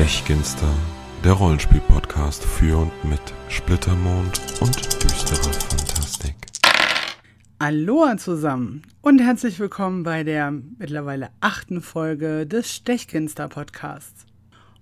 Stechginster, der Rollenspiel-Podcast für und mit Splittermond und düsterer Fantastik. Aloha zusammen und herzlich willkommen bei der mittlerweile achten Folge des Stechginster Podcasts.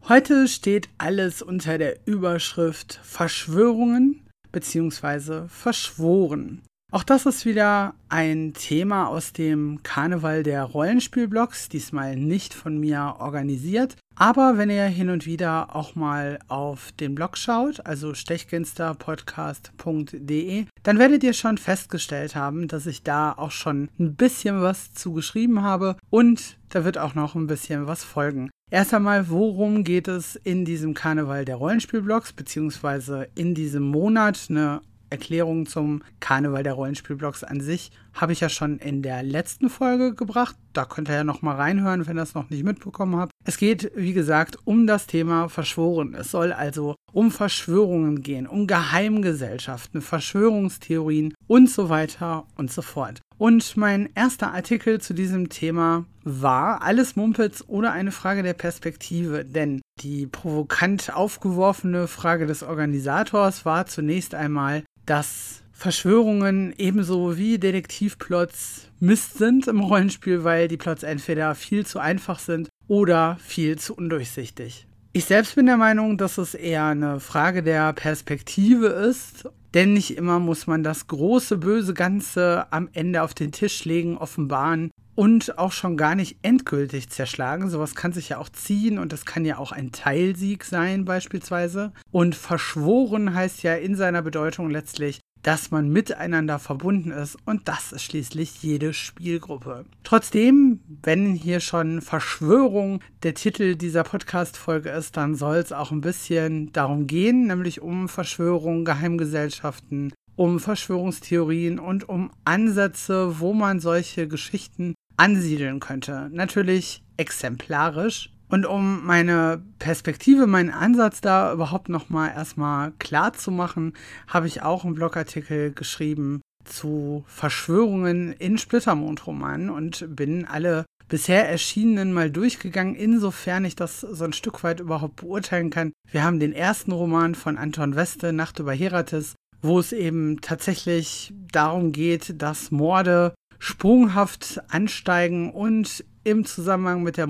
Heute steht alles unter der Überschrift Verschwörungen bzw. Verschworen. Auch das ist wieder ein Thema aus dem Karneval der Rollenspielblogs, diesmal nicht von mir organisiert. Aber wenn ihr hin und wieder auch mal auf den Blog schaut, also stechginsterpodcast.de, dann werdet ihr schon festgestellt haben, dass ich da auch schon ein bisschen was zu geschrieben habe und da wird auch noch ein bisschen was folgen. Erst einmal, worum geht es in diesem Karneval der Rollenspielblogs, beziehungsweise in diesem Monat? Eine Erklärung zum Karneval der Rollenspielblogs an sich habe ich ja schon in der letzten Folge gebracht. Da könnt ihr ja noch mal reinhören, wenn ihr das noch nicht mitbekommen habt. Es geht, wie gesagt, um das Thema Verschworen. Es soll also um Verschwörungen gehen, um Geheimgesellschaften, Verschwörungstheorien und so weiter und so fort. Und mein erster Artikel zu diesem Thema war alles Mumpitz oder eine Frage der Perspektive, denn die provokant aufgeworfene Frage des Organisators war zunächst einmal, dass Verschwörungen ebenso wie Detektivplots Mist sind im Rollenspiel, weil die Plots entweder viel zu einfach sind oder viel zu undurchsichtig. Ich selbst bin der Meinung, dass es eher eine Frage der Perspektive ist, denn nicht immer muss man das große böse Ganze am Ende auf den Tisch legen, offenbaren und auch schon gar nicht endgültig zerschlagen. Sowas kann sich ja auch ziehen und das kann ja auch ein Teilsieg sein beispielsweise. Und verschworen heißt ja in seiner Bedeutung letztlich, dass man miteinander verbunden ist und das ist schließlich jede Spielgruppe. Trotzdem, wenn hier schon Verschwörung der Titel dieser Podcast-Folge ist, dann soll es auch ein bisschen darum gehen, nämlich um Verschwörung, Geheimgesellschaften, um Verschwörungstheorien und um Ansätze, wo man solche Geschichten ansiedeln könnte. Natürlich exemplarisch. Und um meine Perspektive, meinen Ansatz da überhaupt nochmal erstmal klar zu machen, habe ich auch einen Blogartikel geschrieben zu Verschwörungen in Splittermond-Romanen und bin alle bisher erschienenen mal durchgegangen, insofern ich das so ein Stück weit überhaupt beurteilen kann. Wir haben den ersten Roman von Anton Weste, Nacht über Herates, wo es eben tatsächlich darum geht, dass Morde sprunghaft ansteigen und im Zusammenhang mit der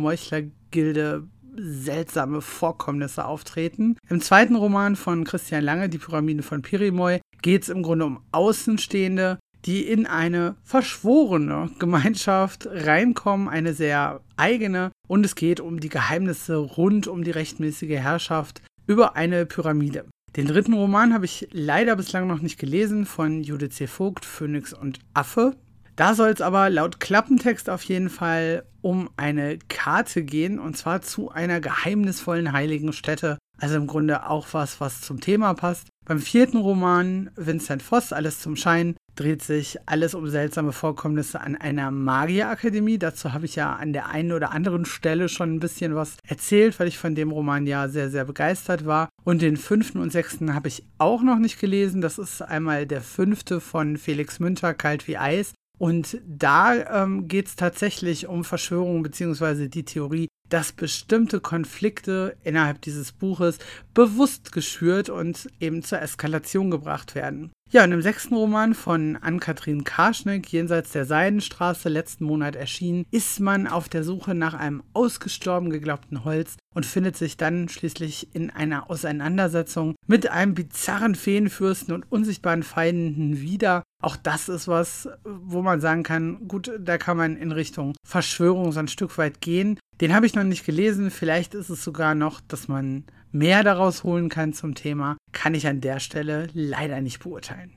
Meuchlergilde seltsame Vorkommnisse auftreten. Im zweiten Roman von Christian Lange, Die Pyramide von Pirimoy, geht es im Grunde um Außenstehende, die in eine verschworene Gemeinschaft reinkommen, eine sehr eigene. Und es geht um die Geheimnisse rund um die rechtmäßige Herrschaft über eine Pyramide. Den dritten Roman habe ich leider bislang noch nicht gelesen von Judith C. Vogt, Phönix und Affe. Da soll es aber laut Klappentext auf jeden Fall um eine Karte gehen und zwar zu einer geheimnisvollen heiligen Stätte. Also im Grunde auch was, was zum Thema passt. Beim vierten Roman Vincent Voss, Alles zum Schein, dreht sich alles um seltsame Vorkommnisse an einer Magierakademie. Dazu habe ich ja an der einen oder anderen Stelle schon ein bisschen was erzählt, weil ich von dem Roman ja sehr, sehr begeistert war. Und den fünften und sechsten habe ich auch noch nicht gelesen. Das ist einmal der fünfte von Felix Münter, Kalt wie Eis. Und da ähm, geht es tatsächlich um Verschwörungen beziehungsweise die Theorie, dass bestimmte Konflikte innerhalb dieses Buches bewusst geschürt und eben zur Eskalation gebracht werden. Ja, und im sechsten Roman von Ann-Kathrin Karschneck, Jenseits der Seidenstraße, letzten Monat erschienen, ist man auf der Suche nach einem ausgestorben geglaubten Holz und findet sich dann schließlich in einer Auseinandersetzung mit einem bizarren Feenfürsten und unsichtbaren Feinden wieder. Auch das ist was, wo man sagen kann, gut, da kann man in Richtung Verschwörung so ein Stück weit gehen. Den habe ich noch nicht gelesen. Vielleicht ist es sogar noch, dass man mehr daraus holen kann zum Thema. Kann ich an der Stelle leider nicht beurteilen.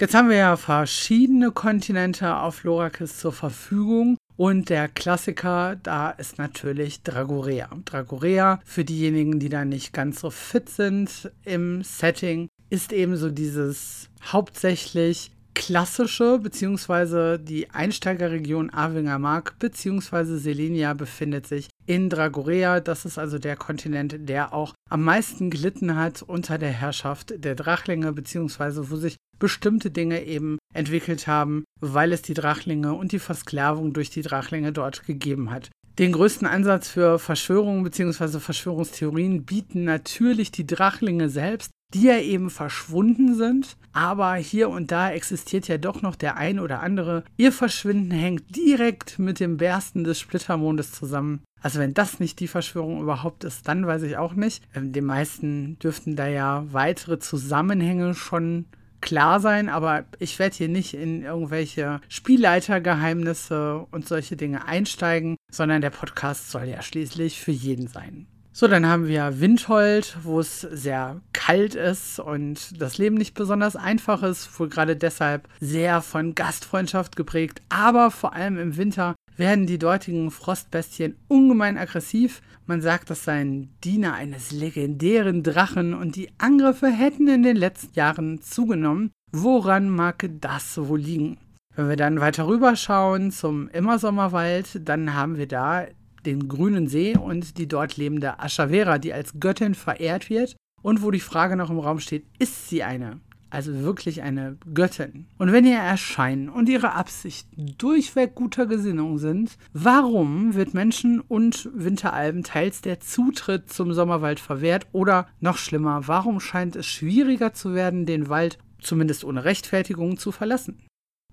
Jetzt haben wir ja verschiedene Kontinente auf Lorakis zur Verfügung. Und der Klassiker, da ist natürlich Dragorea. Dragorea, für diejenigen, die da nicht ganz so fit sind im Setting, ist eben so dieses hauptsächlich klassische, beziehungsweise die Einsteigerregion Avinger Mark, beziehungsweise Selenia befindet sich in Dragorea. Das ist also der Kontinent, der auch am meisten gelitten hat unter der Herrschaft der Drachlinge, beziehungsweise wo sich bestimmte Dinge eben entwickelt haben, weil es die Drachlinge und die Versklavung durch die Drachlinge dort gegeben hat. Den größten Ansatz für Verschwörungen bzw. Verschwörungstheorien bieten natürlich die Drachlinge selbst, die ja eben verschwunden sind. Aber hier und da existiert ja doch noch der ein oder andere. Ihr Verschwinden hängt direkt mit dem Bersten des Splittermondes zusammen. Also wenn das nicht die Verschwörung überhaupt ist, dann weiß ich auch nicht. Ähm, den meisten dürften da ja weitere Zusammenhänge schon klar sein, aber ich werde hier nicht in irgendwelche Spielleitergeheimnisse und solche Dinge einsteigen, sondern der Podcast soll ja schließlich für jeden sein. So, dann haben wir Windhold, wo es sehr kalt ist und das Leben nicht besonders einfach ist, wohl gerade deshalb sehr von Gastfreundschaft geprägt, aber vor allem im Winter werden die dortigen Frostbestien ungemein aggressiv. Man sagt, das seien Diener eines legendären Drachen und die Angriffe hätten in den letzten Jahren zugenommen. Woran mag das wohl liegen? Wenn wir dann weiter rüberschauen zum Immersommerwald, dann haben wir da den grünen See und die dort lebende Ashavera, die als Göttin verehrt wird und wo die Frage noch im Raum steht, ist sie eine? Also wirklich eine Göttin. Und wenn ihr Erscheinen und ihre Absichten durchweg guter Gesinnung sind, warum wird Menschen und Winteralben teils der Zutritt zum Sommerwald verwehrt? Oder noch schlimmer, warum scheint es schwieriger zu werden, den Wald zumindest ohne Rechtfertigung zu verlassen?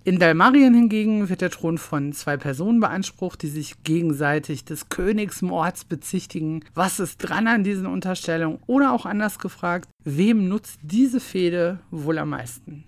In Dalmarien hingegen wird der Thron von zwei Personen beansprucht, die sich gegenseitig des Königsmords bezichtigen. Was ist dran an diesen Unterstellungen? Oder auch anders gefragt, wem nutzt diese Fehde wohl am meisten?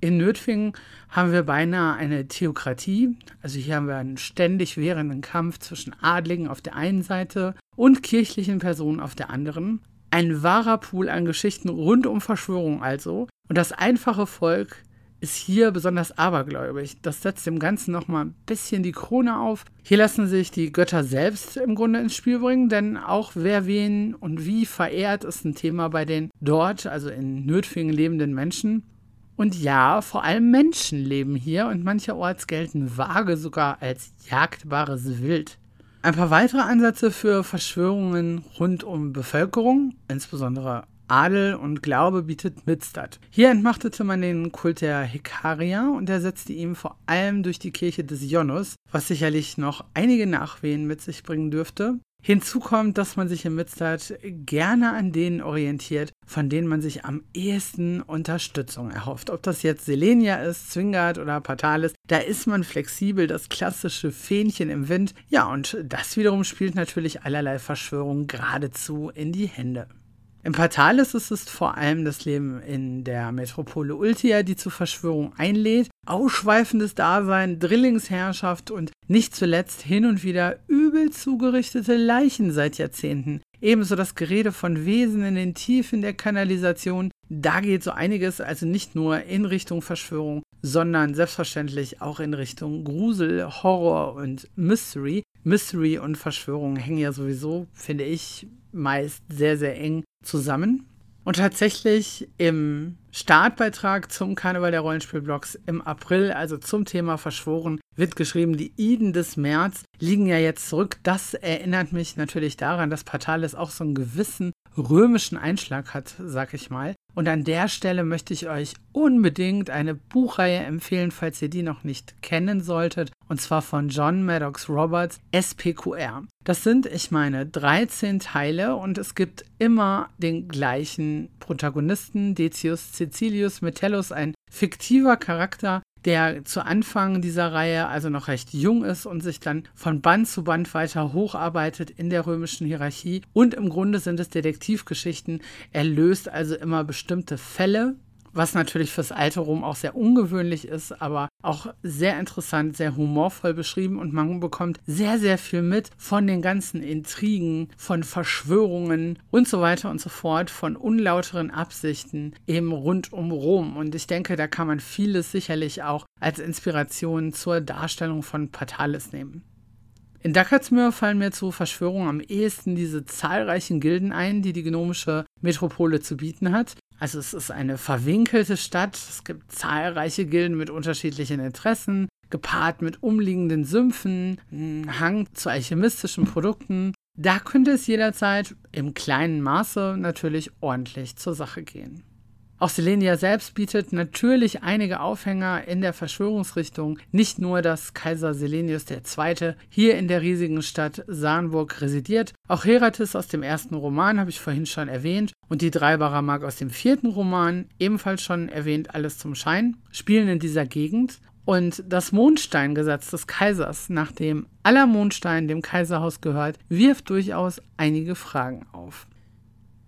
In Nötfingen haben wir beinahe eine Theokratie. Also hier haben wir einen ständig währenden Kampf zwischen Adligen auf der einen Seite und kirchlichen Personen auf der anderen. Ein wahrer Pool an Geschichten rund um Verschwörung also. Und das einfache Volk ist hier besonders abergläubig. Das setzt dem Ganzen nochmal ein bisschen die Krone auf. Hier lassen sich die Götter selbst im Grunde ins Spiel bringen, denn auch wer wen und wie verehrt ist ein Thema bei den dort, also in Nötfingen lebenden Menschen. Und ja, vor allem Menschen leben hier und mancherorts gelten Waage sogar als jagdbares Wild. Ein paar weitere Ansätze für Verschwörungen rund um Bevölkerung, insbesondere Adel und Glaube bietet Midstadt. Hier entmachtete man den Kult der Hekaria und ersetzte ihn vor allem durch die Kirche des Janus, was sicherlich noch einige Nachwehen mit sich bringen dürfte. Hinzu kommt, dass man sich in Midstadt gerne an denen orientiert, von denen man sich am ehesten Unterstützung erhofft. Ob das jetzt Selenia ist, Zwingard oder Patalis, da ist man flexibel, das klassische Fähnchen im Wind. Ja, und das wiederum spielt natürlich allerlei Verschwörungen geradezu in die Hände. Im Patalis ist es vor allem das Leben in der Metropole Ultia, die zur Verschwörung einlädt, ausschweifendes Dasein, Drillingsherrschaft und nicht zuletzt hin und wieder übel zugerichtete Leichen seit Jahrzehnten. Ebenso das Gerede von Wesen in den Tiefen der Kanalisation. Da geht so einiges also nicht nur in Richtung Verschwörung, sondern selbstverständlich auch in Richtung Grusel, Horror und Mystery. Mystery und Verschwörung hängen ja sowieso, finde ich, meist sehr, sehr eng zusammen. Und tatsächlich im Startbeitrag zum Karneval der Rollenspielblogs im April, also zum Thema Verschworen, wird geschrieben, die Iden des März liegen ja jetzt zurück. Das erinnert mich natürlich daran, dass Patalis auch so einen gewissen römischen Einschlag hat, sag ich mal. Und an der Stelle möchte ich euch unbedingt eine Buchreihe empfehlen, falls ihr die noch nicht kennen solltet. Und zwar von John Maddox Roberts, SPQR. Das sind, ich meine, 13 Teile und es gibt immer den gleichen Protagonisten, Decius Cecilius Metellus, ein fiktiver Charakter, der zu Anfang dieser Reihe also noch recht jung ist und sich dann von Band zu Band weiter hocharbeitet in der römischen Hierarchie. Und im Grunde sind es Detektivgeschichten. Er löst also immer bestimmte Fälle was natürlich fürs alte Rom auch sehr ungewöhnlich ist, aber auch sehr interessant, sehr humorvoll beschrieben und man bekommt sehr, sehr viel mit von den ganzen Intrigen, von Verschwörungen und so weiter und so fort, von unlauteren Absichten eben rund um Rom. Und ich denke, da kann man vieles sicherlich auch als Inspiration zur Darstellung von Patalis nehmen. In Dakatsmir fallen mir zu Verschwörungen am ehesten diese zahlreichen Gilden ein, die die gnomische Metropole zu bieten hat. Also es ist eine verwinkelte Stadt, es gibt zahlreiche Gilden mit unterschiedlichen Interessen, gepaart mit umliegenden Sümpfen, Hang zu alchemistischen Produkten. Da könnte es jederzeit im kleinen Maße natürlich ordentlich zur Sache gehen. Auch Selenia selbst bietet natürlich einige Aufhänger in der Verschwörungsrichtung. Nicht nur, dass Kaiser Selenius II. hier in der riesigen Stadt Sarnburg residiert, auch Heratis aus dem ersten Roman habe ich vorhin schon erwähnt und die drei Baramak aus dem vierten Roman, ebenfalls schon erwähnt, alles zum Schein, spielen in dieser Gegend. Und das Mondsteingesetz des Kaisers, nachdem aller Mondstein dem Kaiserhaus gehört, wirft durchaus einige Fragen auf.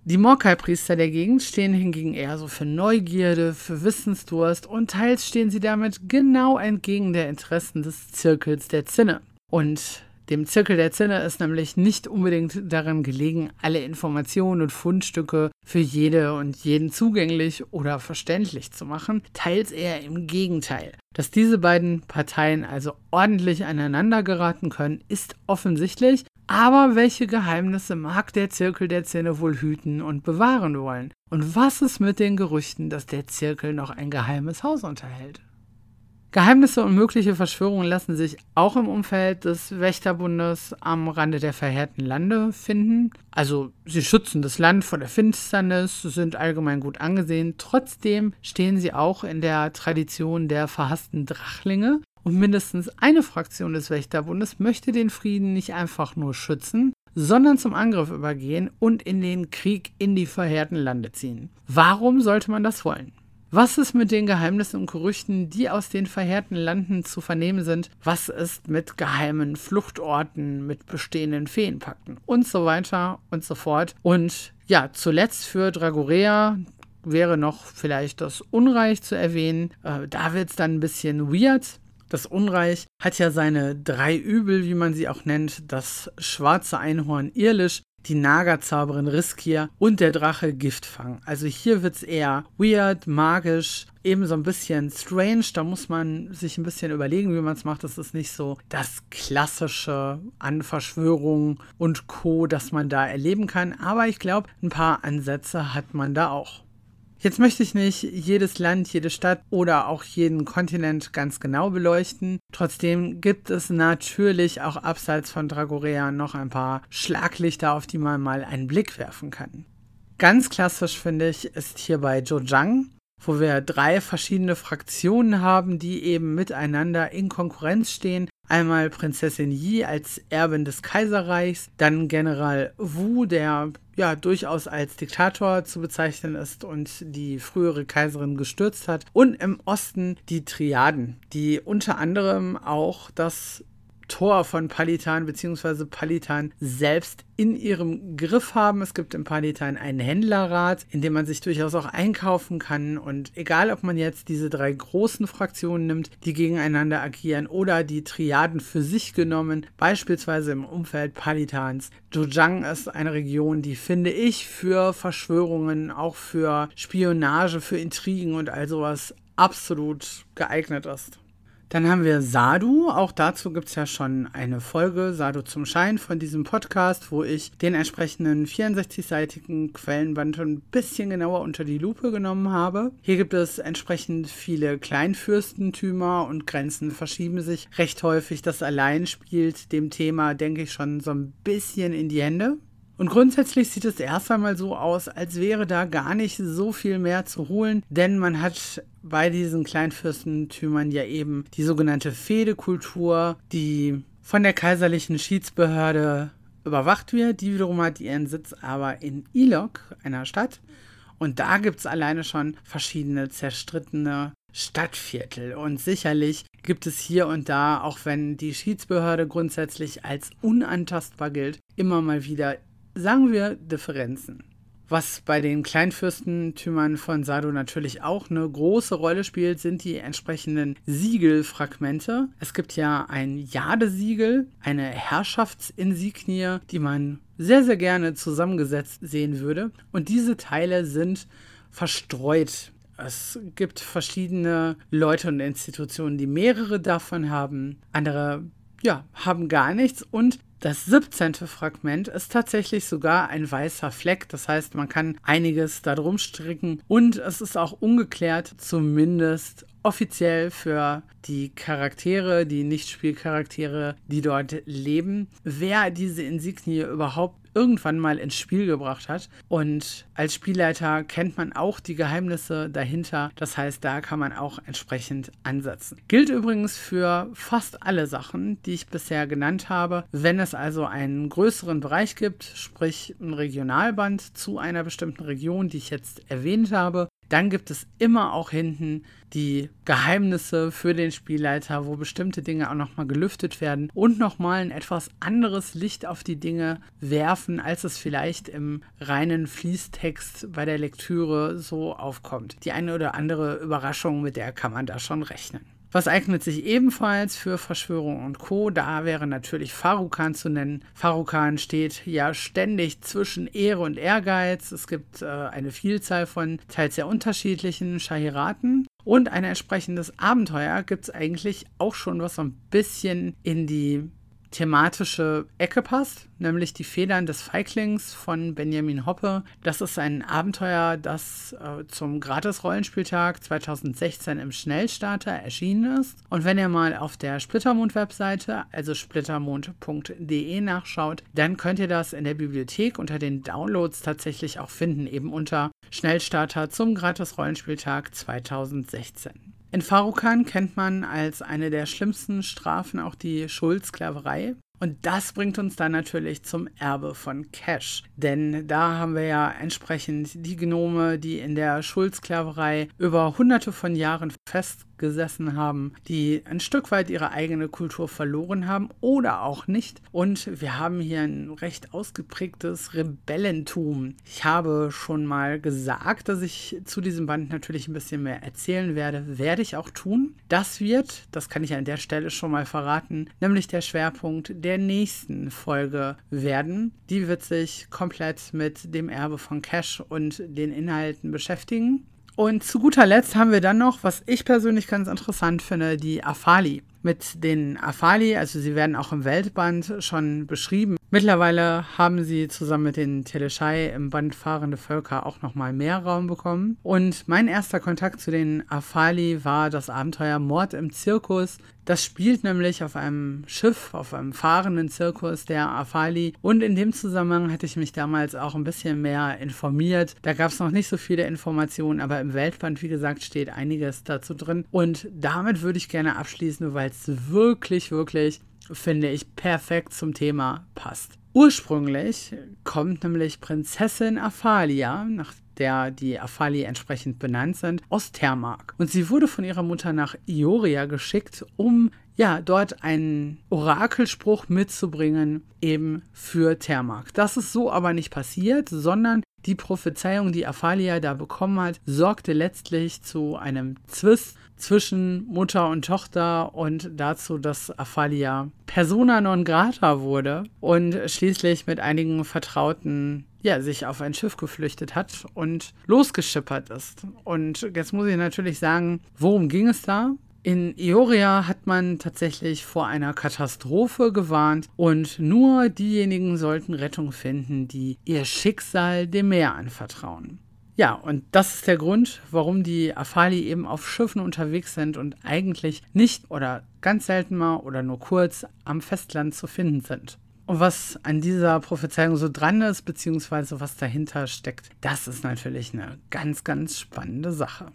Die Morkai-Priester der Gegend stehen hingegen eher so für Neugierde, für Wissensdurst und teils stehen sie damit genau entgegen der Interessen des Zirkels der Zinne. Und dem Zirkel der Zinne ist nämlich nicht unbedingt daran gelegen, alle Informationen und Fundstücke für jede und jeden zugänglich oder verständlich zu machen, teils eher im Gegenteil. Dass diese beiden Parteien also ordentlich aneinander geraten können, ist offensichtlich, aber welche Geheimnisse mag der Zirkel der Zähne wohl hüten und bewahren wollen? Und was ist mit den Gerüchten, dass der Zirkel noch ein geheimes Haus unterhält? Geheimnisse und mögliche Verschwörungen lassen sich auch im Umfeld des Wächterbundes am Rande der verheerten Lande finden. Also sie schützen das Land vor der Finsternis, sind allgemein gut angesehen. Trotzdem stehen sie auch in der Tradition der verhassten Drachlinge, und mindestens eine Fraktion des Wächterbundes möchte den Frieden nicht einfach nur schützen, sondern zum Angriff übergehen und in den Krieg in die verheerten Lande ziehen. Warum sollte man das wollen? Was ist mit den Geheimnissen und Gerüchten, die aus den verheerten Landen zu vernehmen sind? Was ist mit geheimen Fluchtorten, mit bestehenden Feenpakten und so weiter und so fort? Und ja, zuletzt für Dragorea wäre noch vielleicht das Unreich zu erwähnen. Äh, da wird es dann ein bisschen weird. Das Unreich hat ja seine drei Übel, wie man sie auch nennt, das schwarze Einhorn Irlisch, die Nagerzauberin Riskier und der Drache Giftfang. Also hier wird es eher weird, magisch, eben so ein bisschen strange. Da muss man sich ein bisschen überlegen, wie man es macht. Das ist nicht so das klassische an Verschwörung und Co., das man da erleben kann. Aber ich glaube, ein paar Ansätze hat man da auch. Jetzt möchte ich nicht jedes Land, jede Stadt oder auch jeden Kontinent ganz genau beleuchten. Trotzdem gibt es natürlich auch abseits von Dragorea noch ein paar Schlaglichter, auf die man mal einen Blick werfen kann. Ganz klassisch finde ich ist hier bei Zhejiang, wo wir drei verschiedene Fraktionen haben, die eben miteinander in Konkurrenz stehen. Einmal Prinzessin Yi als Erbin des Kaiserreichs, dann General Wu, der ja durchaus als Diktator zu bezeichnen ist und die frühere Kaiserin gestürzt hat. Und im Osten die Triaden, die unter anderem auch das Tor von Palitan bzw. Palitan selbst in ihrem Griff haben. Es gibt im Palitan einen Händlerrat, in dem man sich durchaus auch einkaufen kann. Und egal, ob man jetzt diese drei großen Fraktionen nimmt, die gegeneinander agieren, oder die Triaden für sich genommen, beispielsweise im Umfeld Palitans. Zhejiang ist eine Region, die finde ich für Verschwörungen, auch für Spionage, für Intrigen und all sowas absolut geeignet ist. Dann haben wir Sadu. Auch dazu gibt es ja schon eine Folge, Sadu zum Schein, von diesem Podcast, wo ich den entsprechenden 64-seitigen Quellenband ein bisschen genauer unter die Lupe genommen habe. Hier gibt es entsprechend viele Kleinfürstentümer und Grenzen verschieben sich recht häufig. Das allein spielt dem Thema, denke ich, schon so ein bisschen in die Hände. Und grundsätzlich sieht es erst einmal so aus, als wäre da gar nicht so viel mehr zu holen, denn man hat bei diesen Kleinfürstentümern ja eben die sogenannte Fehdekultur, die von der kaiserlichen Schiedsbehörde überwacht wird. Die wiederum hat ihren Sitz aber in Ilok, einer Stadt. Und da gibt es alleine schon verschiedene zerstrittene Stadtviertel. Und sicherlich gibt es hier und da, auch wenn die Schiedsbehörde grundsätzlich als unantastbar gilt, immer mal wieder sagen wir Differenzen. Was bei den Kleinfürstentümern von Sado natürlich auch eine große Rolle spielt, sind die entsprechenden Siegelfragmente. Es gibt ja ein Jadesiegel, eine Herrschaftsinsignie, die man sehr, sehr gerne zusammengesetzt sehen würde. Und diese Teile sind verstreut. Es gibt verschiedene Leute und Institutionen, die mehrere davon haben. Andere ja, haben gar nichts und das 17. Fragment ist tatsächlich sogar ein weißer Fleck. Das heißt, man kann einiges darum stricken. Und es ist auch ungeklärt, zumindest offiziell für die Charaktere, die Nichtspielcharaktere, die dort leben, wer diese Insignie überhaupt irgendwann mal ins Spiel gebracht hat. Und als Spielleiter kennt man auch die Geheimnisse dahinter. Das heißt, da kann man auch entsprechend ansetzen. Gilt übrigens für fast alle Sachen, die ich bisher genannt habe. Wenn es also einen größeren Bereich gibt, sprich ein Regionalband zu einer bestimmten Region, die ich jetzt erwähnt habe, dann gibt es immer auch hinten die Geheimnisse für den Spielleiter, wo bestimmte Dinge auch nochmal gelüftet werden und nochmal ein etwas anderes Licht auf die Dinge werfen, als es vielleicht im reinen Fließtext bei der Lektüre so aufkommt. Die eine oder andere Überraschung, mit der kann man da schon rechnen. Was eignet sich ebenfalls für Verschwörung und Co. Da wäre natürlich Farukan zu nennen. Farukan steht ja ständig zwischen Ehre und Ehrgeiz. Es gibt äh, eine Vielzahl von teils sehr unterschiedlichen Shahiraten. Und ein entsprechendes Abenteuer gibt es eigentlich auch schon, was so ein bisschen in die thematische Ecke passt, nämlich die Federn des Feiglings von Benjamin Hoppe. Das ist ein Abenteuer, das äh, zum Gratis-Rollenspieltag 2016 im Schnellstarter erschienen ist. Und wenn ihr mal auf der Splittermond-Webseite, also splittermond.de nachschaut, dann könnt ihr das in der Bibliothek unter den Downloads tatsächlich auch finden, eben unter Schnellstarter zum Gratis-Rollenspieltag 2016. In Farukan kennt man als eine der schlimmsten Strafen auch die Schuldsklaverei. Und das bringt uns dann natürlich zum Erbe von Cash. Denn da haben wir ja entsprechend die Gnome, die in der Schuldsklaverei über hunderte von Jahren festgesessen haben, die ein Stück weit ihre eigene Kultur verloren haben oder auch nicht. Und wir haben hier ein recht ausgeprägtes Rebellentum. Ich habe schon mal gesagt, dass ich zu diesem Band natürlich ein bisschen mehr erzählen werde. Werde ich auch tun. Das wird, das kann ich an der Stelle schon mal verraten, nämlich der Schwerpunkt der nächsten Folge werden. Die wird sich komplett mit dem Erbe von Cash und den Inhalten beschäftigen. Und zu guter Letzt haben wir dann noch, was ich persönlich ganz interessant finde, die Afali. Mit den Afali, also sie werden auch im Weltband schon beschrieben. Mittlerweile haben sie zusammen mit den Teleschei im Band Fahrende Völker auch nochmal mehr Raum bekommen. Und mein erster Kontakt zu den Afali war das Abenteuer Mord im Zirkus. Das spielt nämlich auf einem Schiff, auf einem fahrenden Zirkus der Afali. Und in dem Zusammenhang hatte ich mich damals auch ein bisschen mehr informiert. Da gab es noch nicht so viele Informationen, aber im Weltband, wie gesagt, steht einiges dazu drin. Und damit würde ich gerne abschließen, weil es wirklich, wirklich finde ich, perfekt zum Thema passt. Ursprünglich kommt nämlich Prinzessin Aphalia, nach der die Aphali entsprechend benannt sind, aus Thermark. Und sie wurde von ihrer Mutter nach Ioria geschickt, um ja, dort einen Orakelspruch mitzubringen, eben für Thermark. Das ist so aber nicht passiert, sondern die Prophezeiung, die Aphalia da bekommen hat, sorgte letztlich zu einem Zwist zwischen Mutter und Tochter und dazu, dass Aphalia persona non grata wurde und schließlich mit einigen Vertrauten ja, sich auf ein Schiff geflüchtet hat und losgeschippert ist. Und jetzt muss ich natürlich sagen, worum ging es da? In Ioria hat man tatsächlich vor einer Katastrophe gewarnt und nur diejenigen sollten Rettung finden, die ihr Schicksal dem Meer anvertrauen. Ja, und das ist der Grund, warum die Afali eben auf Schiffen unterwegs sind und eigentlich nicht oder ganz selten mal oder nur kurz am Festland zu finden sind. Und was an dieser Prophezeiung so dran ist, beziehungsweise was dahinter steckt, das ist natürlich eine ganz, ganz spannende Sache.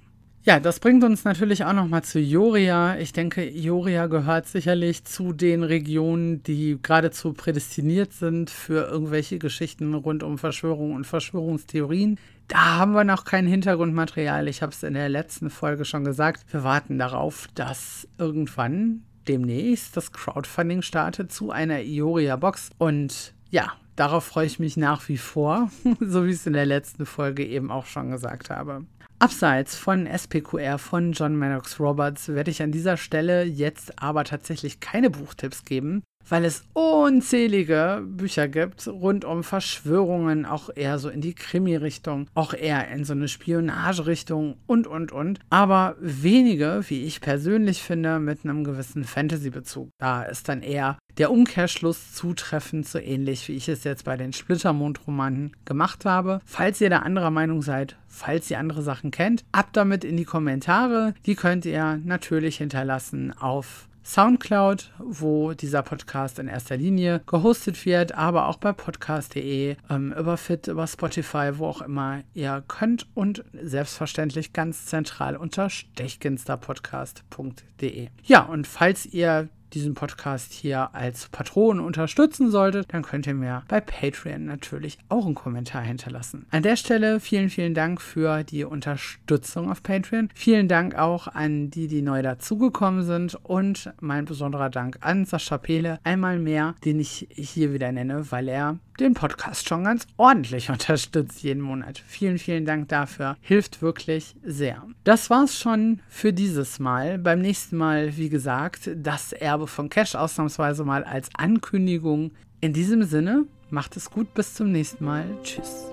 Ja, das bringt uns natürlich auch nochmal zu Joria. Ich denke, Joria gehört sicherlich zu den Regionen, die geradezu prädestiniert sind für irgendwelche Geschichten rund um Verschwörungen und Verschwörungstheorien. Da haben wir noch kein Hintergrundmaterial. Ich habe es in der letzten Folge schon gesagt. Wir warten darauf, dass irgendwann demnächst das Crowdfunding startet zu einer Ioria-Box. Und ja, darauf freue ich mich nach wie vor, so wie ich es in der letzten Folge eben auch schon gesagt habe. Abseits von SPQR von John Maddox Roberts werde ich an dieser Stelle jetzt aber tatsächlich keine Buchtipps geben, weil es unzählige Bücher gibt rund um Verschwörungen, auch eher so in die Krimi-Richtung, auch eher in so eine Spionage-Richtung und, und, und. Aber wenige, wie ich persönlich finde, mit einem gewissen Fantasy-Bezug. Da ist dann eher der Umkehrschluss zutreffend, so ähnlich wie ich es jetzt bei den Splittermond-Romanen gemacht habe. Falls ihr da anderer Meinung seid, falls ihr andere Sachen kennt, ab damit in die Kommentare. Die könnt ihr natürlich hinterlassen auf Soundcloud, wo dieser Podcast in erster Linie gehostet wird, aber auch bei podcast.de, ähm, über Fit, über Spotify, wo auch immer ihr könnt und selbstverständlich ganz zentral unter stechginsterpodcast.de. Ja, und falls ihr diesen Podcast hier als Patron unterstützen solltet, dann könnt ihr mir bei Patreon natürlich auch einen Kommentar hinterlassen. An der Stelle vielen, vielen Dank für die Unterstützung auf Patreon. Vielen Dank auch an die, die neu dazugekommen sind und mein besonderer Dank an Sascha Pele einmal mehr, den ich hier wieder nenne, weil er den Podcast schon ganz ordentlich unterstützt jeden Monat. Vielen, vielen Dank dafür. Hilft wirklich sehr. Das war's schon für dieses Mal. Beim nächsten Mal, wie gesagt, das Erbe von Cash ausnahmsweise mal als Ankündigung. In diesem Sinne, macht es gut, bis zum nächsten Mal. Tschüss.